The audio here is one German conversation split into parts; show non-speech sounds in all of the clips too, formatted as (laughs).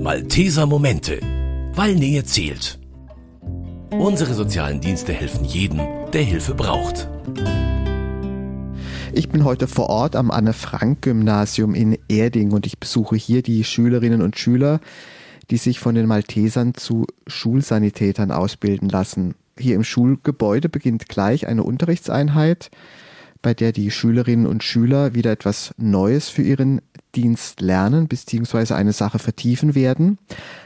Malteser Momente, weil Nähe zählt. Unsere sozialen Dienste helfen jedem, der Hilfe braucht. Ich bin heute vor Ort am Anne-Frank-Gymnasium in Erding und ich besuche hier die Schülerinnen und Schüler, die sich von den Maltesern zu Schulsanitätern ausbilden lassen. Hier im Schulgebäude beginnt gleich eine Unterrichtseinheit, bei der die Schülerinnen und Schüler wieder etwas Neues für ihren Dienst lernen bzw. eine Sache vertiefen werden.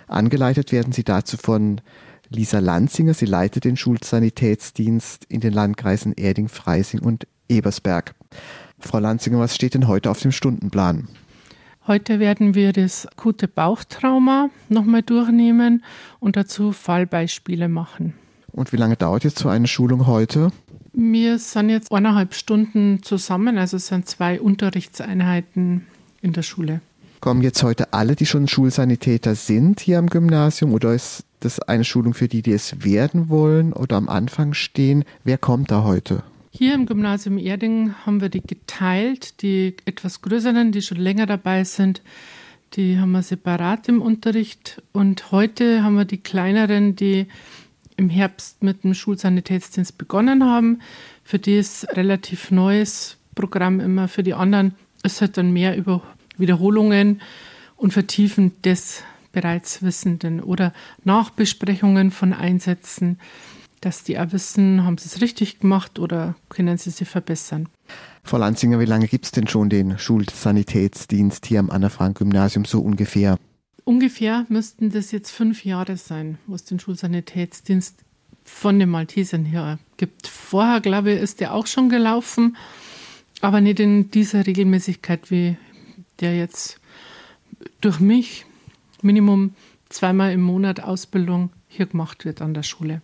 Angeleitet werden sie dazu von Lisa Lanzinger. Sie leitet den Schulsanitätsdienst in den Landkreisen Erding, Freising und Ebersberg. Frau Lanzinger, was steht denn heute auf dem Stundenplan? Heute werden wir das akute Bauchtrauma nochmal durchnehmen und dazu Fallbeispiele machen. Und wie lange dauert jetzt so eine Schulung heute? Wir sind jetzt eineinhalb Stunden zusammen, also es sind zwei Unterrichtseinheiten in der Schule. Kommen jetzt heute alle, die schon Schulsanitäter sind hier am Gymnasium oder ist das eine Schulung für die, die es werden wollen oder am Anfang stehen? Wer kommt da heute? Hier im Gymnasium Erding haben wir die geteilt, die etwas größeren, die schon länger dabei sind, die haben wir separat im Unterricht und heute haben wir die kleineren, die im Herbst mit dem Schulsanitätsdienst begonnen haben. Für die ist relativ neues Programm immer. Für die anderen ist halt dann mehr über Wiederholungen und Vertiefen des bereits Wissenden oder Nachbesprechungen von Einsätzen, dass die auch wissen, haben sie es richtig gemacht oder können sie sie verbessern. Frau Lanzinger, wie lange gibt es denn schon den Schulsanitätsdienst hier am Anna-Frank-Gymnasium so ungefähr? Ungefähr müssten das jetzt fünf Jahre sein, wo es den Schulsanitätsdienst von den Maltesern her gibt. Vorher, glaube ich, ist der auch schon gelaufen, aber nicht in dieser Regelmäßigkeit, wie der jetzt durch mich Minimum zweimal im Monat Ausbildung hier gemacht wird an der Schule.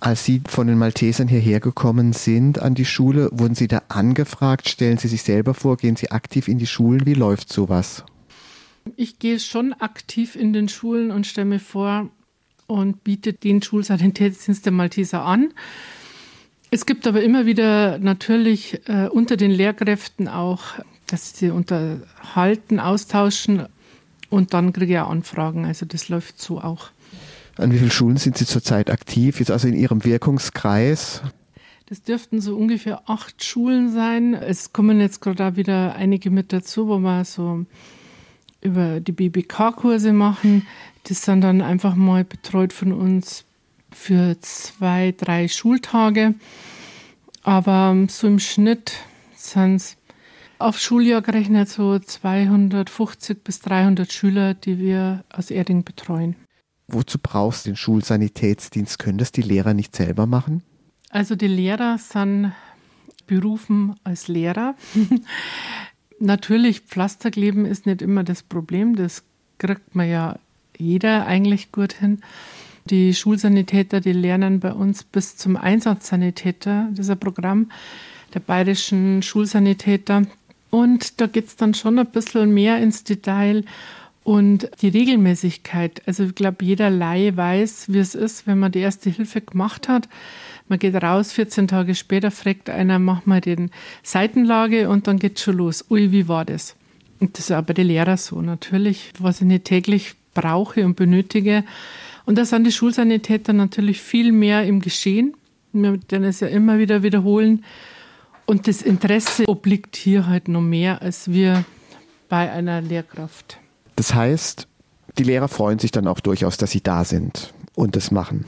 Als Sie von den Maltesern hierher gekommen sind an die Schule, wurden Sie da angefragt? Stellen Sie sich selber vor? Gehen Sie aktiv in die Schulen? Wie läuft sowas? Ich gehe schon aktiv in den Schulen und stelle mir vor und biete den Schulsanitätsdienst der Malteser an. Es gibt aber immer wieder natürlich äh, unter den Lehrkräften auch, dass sie unterhalten, austauschen und dann kriege ich auch Anfragen. Also das läuft so auch. An wie vielen Schulen sind Sie zurzeit aktiv? Jetzt also in Ihrem Wirkungskreis? Das dürften so ungefähr acht Schulen sein. Es kommen jetzt gerade auch wieder einige mit dazu, wo wir so über die BBK-Kurse machen. Das sind dann einfach mal betreut von uns für zwei, drei Schultage. Aber so im Schnitt sind es auf Schuljahr gerechnet so 250 bis 300 Schüler, die wir aus Erding betreuen. Wozu brauchst du den Schulsanitätsdienst? Können das die Lehrer nicht selber machen? Also die Lehrer sind berufen als Lehrer. (laughs) Natürlich, Pflasterkleben ist nicht immer das Problem. Das kriegt man ja jeder eigentlich gut hin. Die Schulsanitäter, die lernen bei uns bis zum Einsatzsanitäter, dieser Programm der bayerischen Schulsanitäter. Und da geht es dann schon ein bisschen mehr ins Detail und die Regelmäßigkeit. Also ich glaube, jeder Laie weiß, wie es ist, wenn man die erste Hilfe gemacht hat. Man geht raus, 14 Tage später fragt einer, mach mal den Seitenlage und dann geht schon los. Ui, wie war das? Und das ist auch bei den Lehrern so. Natürlich, was ich nicht täglich brauche und benötige. Und da sind die Schulsanitäter natürlich viel mehr im Geschehen. Wir werden es ja immer wieder wiederholen. Und das Interesse obliegt hier halt noch mehr als wir bei einer Lehrkraft. Das heißt, die Lehrer freuen sich dann auch durchaus, dass sie da sind und das machen.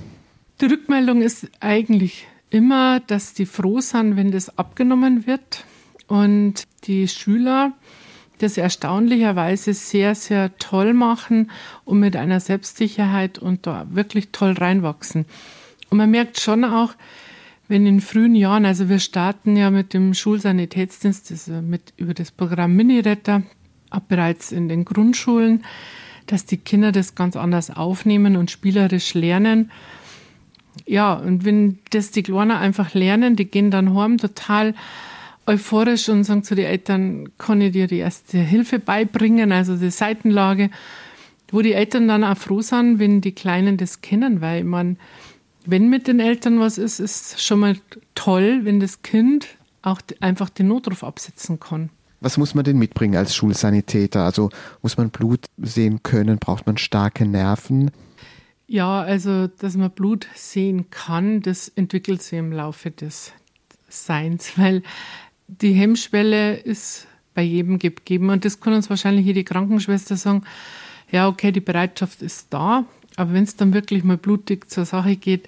Die Rückmeldung ist eigentlich immer, dass die froh sind, wenn das abgenommen wird und die Schüler das erstaunlicherweise sehr, sehr toll machen und mit einer Selbstsicherheit und da wirklich toll reinwachsen. Und man merkt schon auch, wenn in frühen Jahren, also wir starten ja mit dem Schulsanitätsdienst, also mit, über das Programm Miniretter, ab bereits in den Grundschulen, dass die Kinder das ganz anders aufnehmen und spielerisch lernen. Ja, und wenn das die Kleinen einfach lernen, die gehen dann heim total euphorisch und sagen zu den Eltern, kann ich dir die erste Hilfe beibringen, also die Seitenlage, wo die Eltern dann auch froh sind, wenn die Kleinen das kennen, weil man wenn mit den Eltern was ist, ist schon mal toll, wenn das Kind auch einfach den Notruf absetzen kann. Was muss man denn mitbringen als Schulsanitäter? Also muss man Blut sehen können? Braucht man starke Nerven? Ja, also dass man Blut sehen kann, das entwickelt sich im Laufe des Seins, (laughs) weil die Hemmschwelle ist bei jedem gegeben und das kann uns wahrscheinlich jede Krankenschwester sagen. Ja, okay, die Bereitschaft ist da, aber wenn es dann wirklich mal blutig zur Sache geht,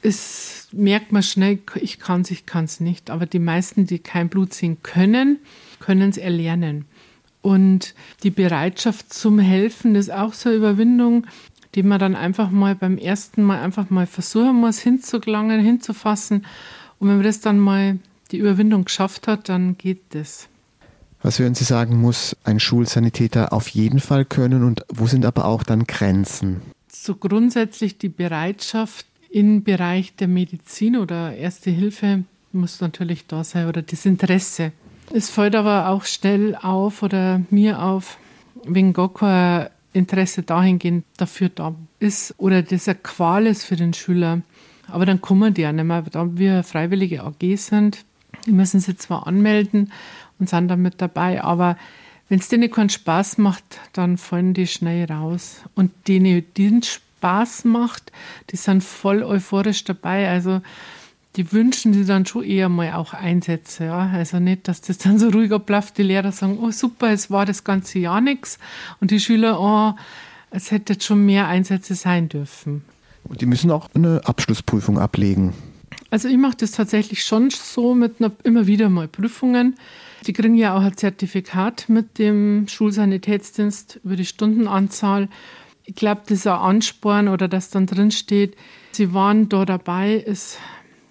ist, merkt man schnell, ich kann es, ich kann es nicht. Aber die meisten, die kein Blut sehen können, können es erlernen. Und die Bereitschaft zum Helfen ist auch so eine Überwindung die man dann einfach mal beim ersten Mal einfach mal versuchen muss, hinzugelangen, hinzufassen. Und wenn man das dann mal die Überwindung geschafft hat, dann geht das. Was würden Sie sagen, muss ein Schulsanitäter auf jeden Fall können und wo sind aber auch dann Grenzen? So grundsätzlich die Bereitschaft im Bereich der Medizin oder Erste Hilfe muss natürlich da sein oder das Interesse. Es fällt aber auch schnell auf oder mir auf, wenn gar kein Interesse dahingehend dafür da ist oder das eine Qual ist für den Schüler. Aber dann kommen die ja nicht mehr. Da wir freiwillige AG sind, die müssen sie zwar anmelden und sind dann mit dabei, aber wenn es denen keinen Spaß macht, dann fallen die schnell raus. Und denen, denen Spaß macht, die sind voll euphorisch dabei. Also die wünschen sie dann schon eher mal auch Einsätze. Ja? Also nicht, dass das dann so ruhig abläuft, die Lehrer sagen, oh super, es war das ganze Jahr nichts. Und die Schüler, oh, es hätte jetzt schon mehr Einsätze sein dürfen. Und die müssen auch eine Abschlussprüfung ablegen. Also ich mache das tatsächlich schon so mit einer, immer wieder mal Prüfungen. Die kriegen ja auch ein Zertifikat mit dem Schulsanitätsdienst über die Stundenanzahl. Ich glaube, dieser Ansporn oder das dann drin steht, sie waren da dabei, ist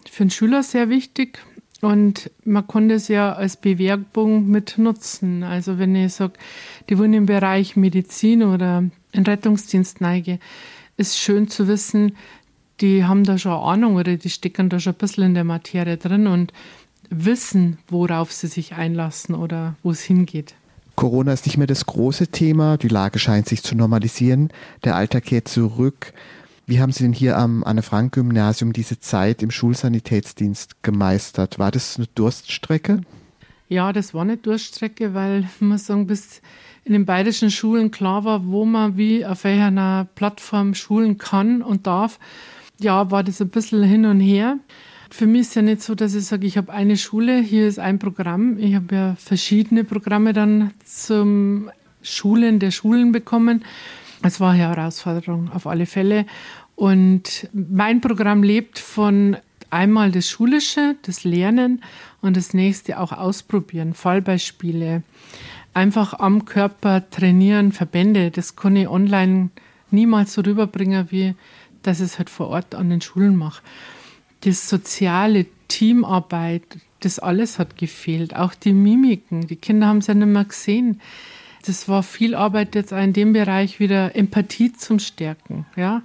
für den Schüler sehr wichtig. Und man konnte es ja als Bewerbung mit nutzen. Also wenn ich sage, die wollen im Bereich Medizin oder in Rettungsdienst neige, ist schön zu wissen, die haben da schon Ahnung oder die stecken da schon ein bisschen in der Materie drin und wissen, worauf sie sich einlassen oder wo es hingeht. Corona ist nicht mehr das große Thema, die Lage scheint sich zu normalisieren, der Alltag kehrt zurück. Wie haben Sie denn hier am Anne-Frank-Gymnasium diese Zeit im Schulsanitätsdienst gemeistert? War das eine Durststrecke? Ja, das war eine Durststrecke, weil, muss sagen, bis in den bayerischen Schulen klar war, wo man wie auf welcher Plattform schulen kann und darf. Ja, war das ein bisschen hin und her. Für mich ist ja nicht so, dass ich sage, ich habe eine Schule, hier ist ein Programm. Ich habe ja verschiedene Programme dann zum Schulen der Schulen bekommen. Es war eine Herausforderung auf alle Fälle. Und mein Programm lebt von einmal das Schulische, das Lernen und das nächste auch ausprobieren, Fallbeispiele. Einfach am Körper trainieren, Verbände. Das kann ich online niemals so rüberbringen, wie dass ich es halt vor Ort an den Schulen mache. Das soziale Teamarbeit, das alles hat gefehlt. Auch die Mimiken. Die Kinder haben es ja nicht mehr gesehen das war viel Arbeit jetzt auch in dem Bereich wieder Empathie zum Stärken, ja.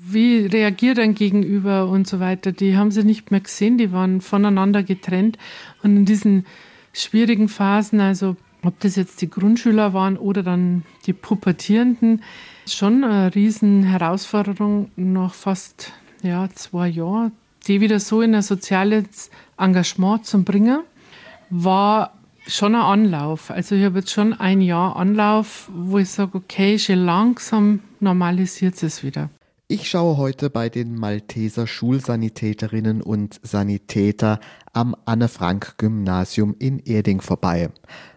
Wie reagiert ein Gegenüber und so weiter, die haben sie nicht mehr gesehen, die waren voneinander getrennt. Und in diesen schwierigen Phasen, also ob das jetzt die Grundschüler waren oder dann die Pubertierenden, schon eine riesen Herausforderung nach fast ja, zwei Jahren, die wieder so in ein soziales Engagement zu bringen, war schon ein Anlauf. Also ich habe jetzt schon ein Jahr Anlauf, wo ich sage, okay, schon langsam normalisiert es wieder. Ich schaue heute bei den Malteser Schulsanitäterinnen und Sanitäter am Anne-Frank-Gymnasium in Erding vorbei.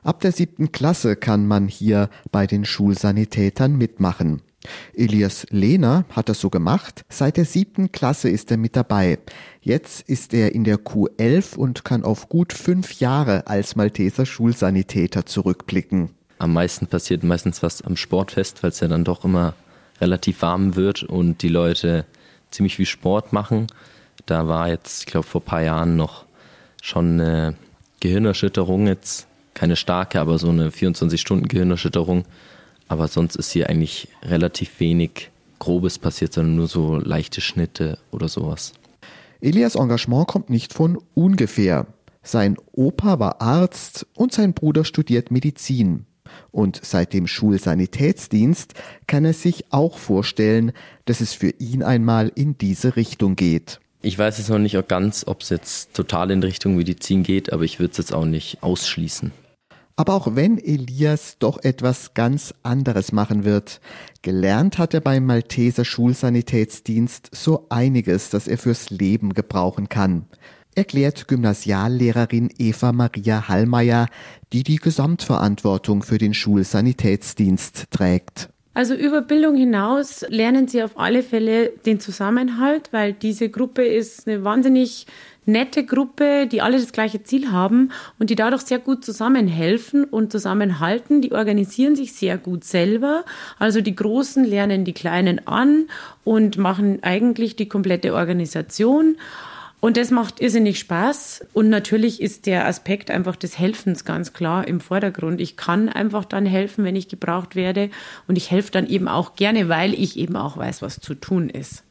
Ab der siebten Klasse kann man hier bei den Schulsanitätern mitmachen. Elias Lehner hat das so gemacht. Seit der siebten Klasse ist er mit dabei. Jetzt ist er in der Q11 und kann auf gut fünf Jahre als Malteser Schulsanitäter zurückblicken. Am meisten passiert meistens was am Sportfest, weil es ja dann doch immer relativ warm wird und die Leute ziemlich viel Sport machen. Da war jetzt, ich glaube, vor ein paar Jahren noch schon eine Gehirnerschütterung, jetzt keine starke, aber so eine 24-Stunden-Gehirnerschütterung aber sonst ist hier eigentlich relativ wenig Grobes passiert, sondern nur so leichte Schnitte oder sowas. Elias Engagement kommt nicht von ungefähr. Sein Opa war Arzt und sein Bruder studiert Medizin. Und seit dem Schulsanitätsdienst kann er sich auch vorstellen, dass es für ihn einmal in diese Richtung geht. Ich weiß jetzt noch nicht ganz, ob es jetzt total in Richtung Medizin geht, aber ich würde es jetzt auch nicht ausschließen. Aber auch wenn Elias doch etwas ganz anderes machen wird, gelernt hat er beim Malteser Schulsanitätsdienst so einiges, das er fürs Leben gebrauchen kann erklärt Gymnasiallehrerin Eva Maria Hallmeier, die die Gesamtverantwortung für den Schulsanitätsdienst trägt. Also über Bildung hinaus lernen Sie auf alle Fälle den Zusammenhalt, weil diese Gruppe ist eine wahnsinnig nette Gruppe, die alle das gleiche Ziel haben und die dadurch sehr gut zusammenhelfen und zusammenhalten. Die organisieren sich sehr gut selber. Also die Großen lernen die Kleinen an und machen eigentlich die komplette Organisation. Und das macht irrsinnig Spaß. Und natürlich ist der Aspekt einfach des Helfens ganz klar im Vordergrund. Ich kann einfach dann helfen, wenn ich gebraucht werde. Und ich helfe dann eben auch gerne, weil ich eben auch weiß, was zu tun ist.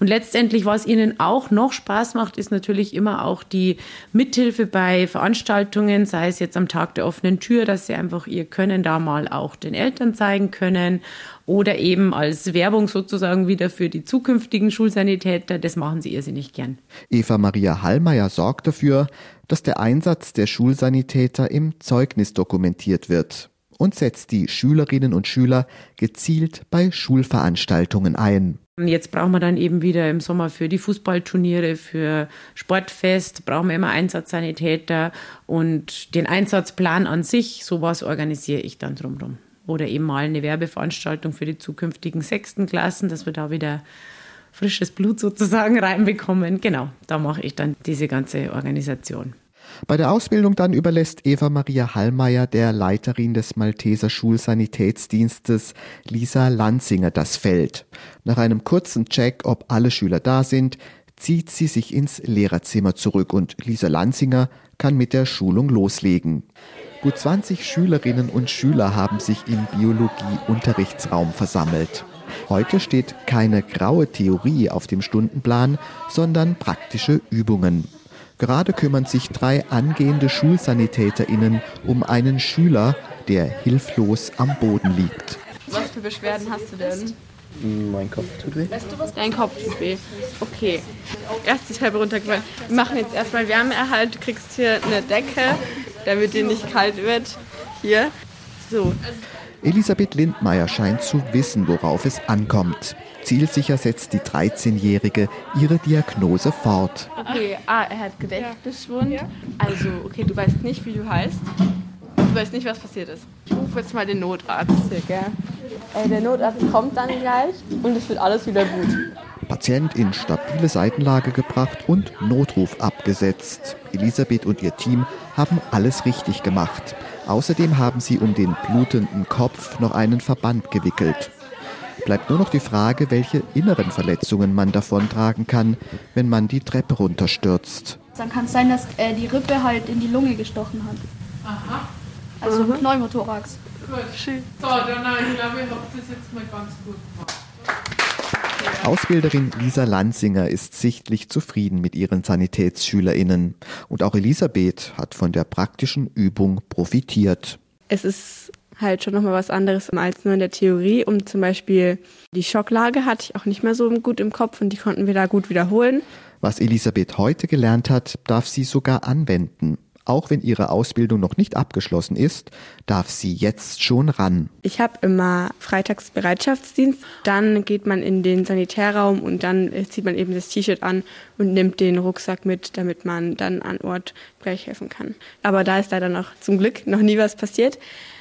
Und letztendlich, was ihnen auch noch Spaß macht, ist natürlich immer auch die Mithilfe bei Veranstaltungen, sei es jetzt am Tag der offenen Tür, dass sie einfach ihr Können da mal auch den Eltern zeigen können oder eben als Werbung sozusagen wieder für die zukünftigen Schulsanitäter. Das machen sie irrsinnig gern. Eva Maria Hallmeier sorgt dafür, dass der Einsatz der Schulsanitäter im Zeugnis dokumentiert wird und setzt die Schülerinnen und Schüler gezielt bei Schulveranstaltungen ein. Jetzt brauchen wir dann eben wieder im Sommer für die Fußballturniere, für Sportfest, brauchen wir immer Einsatzsanitäter und den Einsatzplan an sich, sowas organisiere ich dann drumherum. Oder eben mal eine Werbeveranstaltung für die zukünftigen sechsten Klassen, dass wir da wieder frisches Blut sozusagen (laughs) reinbekommen. Genau, da mache ich dann diese ganze Organisation. Bei der Ausbildung dann überlässt Eva Maria Hallmeier der Leiterin des Malteser Schulsanitätsdienstes Lisa Lanzinger das Feld. Nach einem kurzen Check, ob alle Schüler da sind, zieht sie sich ins Lehrerzimmer zurück und Lisa Lanzinger kann mit der Schulung loslegen. Gut 20 Schülerinnen und Schüler haben sich im Biologie-Unterrichtsraum versammelt. Heute steht keine graue Theorie auf dem Stundenplan, sondern praktische Übungen. Gerade kümmern sich drei angehende SchulsanitäterInnen um einen Schüler, der hilflos am Boden liegt. Was für Beschwerden hast du denn? Mein Kopf tut weh. Weißt du was? Dein Kopf tut weh. Okay. Erst die Treppe runtergefallen. Wir machen jetzt erstmal Wärmeerhalt. Du kriegst hier eine Decke, damit dir nicht kalt wird. Hier. So. Elisabeth Lindmeier scheint zu wissen, worauf es ankommt. Zielsicher setzt die 13-Jährige ihre Diagnose fort. Okay, ah, er hat Gedächtnisschwund. Also, okay, du weißt nicht, wie du heißt. Du weißt nicht, was passiert ist. Ich rufe jetzt mal den Notarzt hier, gell? Äh, der Notarzt kommt dann gleich und es wird alles wieder gut. Patient in stabile Seitenlage gebracht und Notruf abgesetzt. Elisabeth und ihr Team haben alles richtig gemacht. Außerdem haben sie um den blutenden Kopf noch einen Verband gewickelt. Bleibt nur noch die Frage, welche inneren Verletzungen man davontragen kann, wenn man die Treppe runterstürzt. Dann kann es sein, dass äh, die Rippe halt in die Lunge gestochen hat. Aha. Also mhm. Pneumothorax. So, dann, ich glaube, ich habe das jetzt mal ganz gut gemacht. Ausbilderin Lisa Lanzinger ist sichtlich zufrieden mit ihren SanitätsschülerInnen. Und auch Elisabeth hat von der praktischen Übung profitiert. Es ist halt schon nochmal was anderes als nur in der Theorie. Um zum Beispiel die Schocklage hatte ich auch nicht mehr so gut im Kopf und die konnten wir da gut wiederholen. Was Elisabeth heute gelernt hat, darf sie sogar anwenden. Auch wenn ihre Ausbildung noch nicht abgeschlossen ist, darf sie jetzt schon ran. Ich habe immer freitags Bereitschaftsdienst. Dann geht man in den Sanitärraum und dann zieht man eben das T-Shirt an und nimmt den Rucksack mit, damit man dann an Ort gleich helfen kann. Aber da ist leider noch zum Glück noch nie was passiert.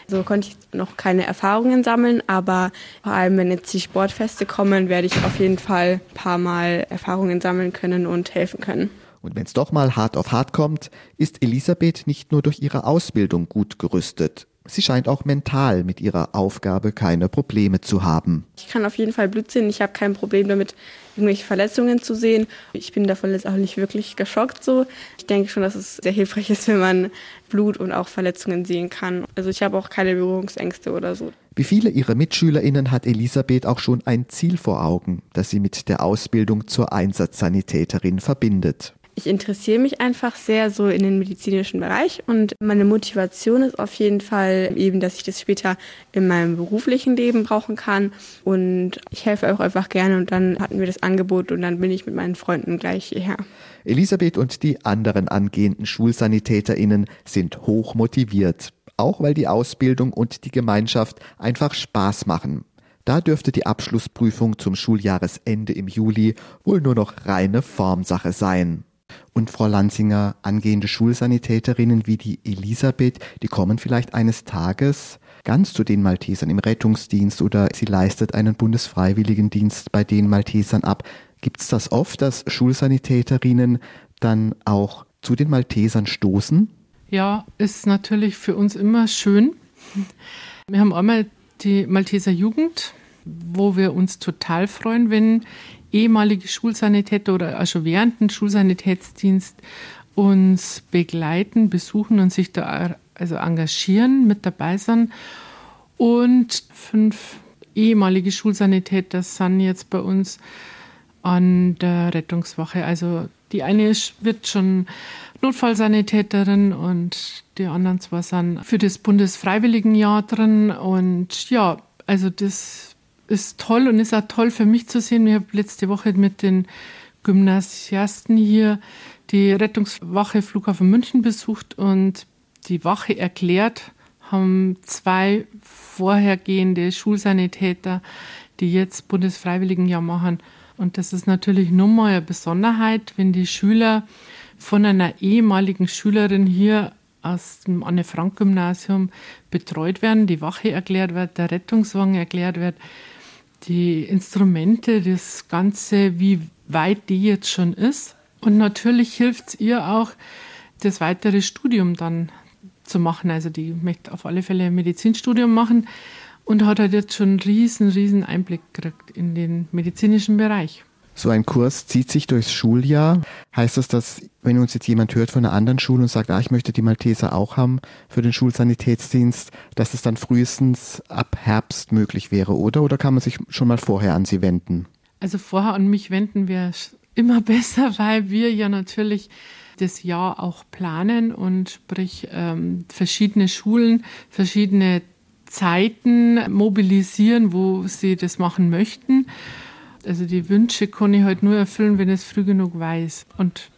So konnte ich noch keine Erfahrungen sammeln, aber vor allem, wenn jetzt die Sportfeste kommen, werde ich auf jeden Fall ein paar Mal Erfahrungen sammeln können und helfen können. Und wenn es doch mal hart auf hart kommt, ist Elisabeth nicht nur durch ihre Ausbildung gut gerüstet. Sie scheint auch mental mit ihrer Aufgabe keine Probleme zu haben. Ich kann auf jeden Fall Blut sehen. Ich habe kein Problem damit, irgendwelche Verletzungen zu sehen. Ich bin davon jetzt auch nicht wirklich geschockt so. Ich denke schon, dass es sehr hilfreich ist, wenn man Blut und auch Verletzungen sehen kann. Also ich habe auch keine Berührungsängste oder so. Wie viele ihrer MitschülerInnen hat Elisabeth auch schon ein Ziel vor Augen, das sie mit der Ausbildung zur Einsatzsanitäterin verbindet ich interessiere mich einfach sehr so in den medizinischen Bereich und meine Motivation ist auf jeden Fall eben, dass ich das später in meinem beruflichen Leben brauchen kann und ich helfe auch einfach gerne und dann hatten wir das Angebot und dann bin ich mit meinen Freunden gleich hierher. Elisabeth und die anderen angehenden SchulsanitäterInnen sind hoch motiviert. auch weil die Ausbildung und die Gemeinschaft einfach Spaß machen. Da dürfte die Abschlussprüfung zum Schuljahresende im Juli wohl nur noch reine Formsache sein. Und Frau Lanzinger, angehende Schulsanitäterinnen wie die Elisabeth, die kommen vielleicht eines Tages ganz zu den Maltesern im Rettungsdienst oder sie leistet einen Bundesfreiwilligendienst bei den Maltesern ab. Gibt es das oft, dass Schulsanitäterinnen dann auch zu den Maltesern stoßen? Ja, ist natürlich für uns immer schön. Wir haben einmal die Malteser Jugend, wo wir uns total freuen, wenn ehemalige Schulsanitäter oder also während dem Schulsanitätsdienst uns begleiten, besuchen und sich da also engagieren, mit dabei sind. Und fünf ehemalige Schulsanitäter sind jetzt bei uns an der Rettungswache. Also die eine wird schon Notfallsanitäterin und die anderen zwei sind für das Bundesfreiwilligenjahr drin. Und ja, also das ist toll und ist auch toll für mich zu sehen. Ich habe letzte Woche mit den Gymnasiasten hier die Rettungswache Flughafen München besucht und die Wache erklärt, haben zwei vorhergehende Schulsanitäter, die jetzt Bundesfreiwilligenjahr machen. Und das ist natürlich nochmal eine Besonderheit, wenn die Schüler von einer ehemaligen Schülerin hier aus dem Anne-Frank-Gymnasium betreut werden, die Wache erklärt wird, der Rettungswagen erklärt wird, die Instrumente, das Ganze, wie weit die jetzt schon ist. Und natürlich hilft es ihr auch, das weitere Studium dann zu machen. Also die möchte auf alle Fälle ein Medizinstudium machen und hat halt jetzt schon einen riesen, riesen Einblick gekriegt in den medizinischen Bereich. So ein Kurs zieht sich durchs Schuljahr. Heißt das, dass wenn uns jetzt jemand hört von einer anderen Schule und sagt, ah, ich möchte die Malteser auch haben für den Schulsanitätsdienst, dass es dann frühestens ab Herbst möglich wäre, oder? Oder kann man sich schon mal vorher an Sie wenden? Also vorher an mich wenden wäre immer (laughs) besser, weil wir ja natürlich das Jahr auch planen und sprich ähm, verschiedene Schulen, verschiedene Zeiten mobilisieren, wo sie das machen möchten. Also die Wünsche kann ich halt nur erfüllen, wenn ich es früh genug weiß. Und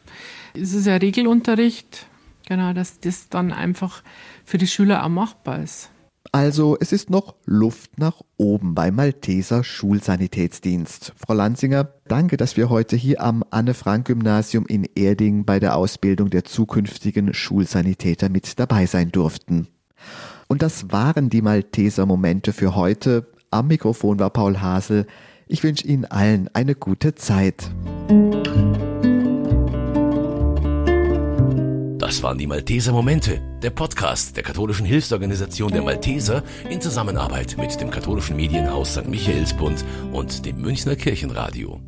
es ist ja Regelunterricht, genau, dass das dann einfach für die Schüler auch machbar ist. Also es ist noch Luft nach oben beim Malteser Schulsanitätsdienst. Frau Lanzinger, danke, dass wir heute hier am Anne-Frank-Gymnasium in Erding bei der Ausbildung der zukünftigen Schulsanitäter mit dabei sein durften. Und das waren die Malteser Momente für heute. Am Mikrofon war Paul Hasel. Ich wünsche Ihnen allen eine gute Zeit. Das waren die Malteser Momente, der Podcast der katholischen Hilfsorganisation der Malteser in Zusammenarbeit mit dem katholischen Medienhaus St. Michaelsbund und dem Münchner Kirchenradio.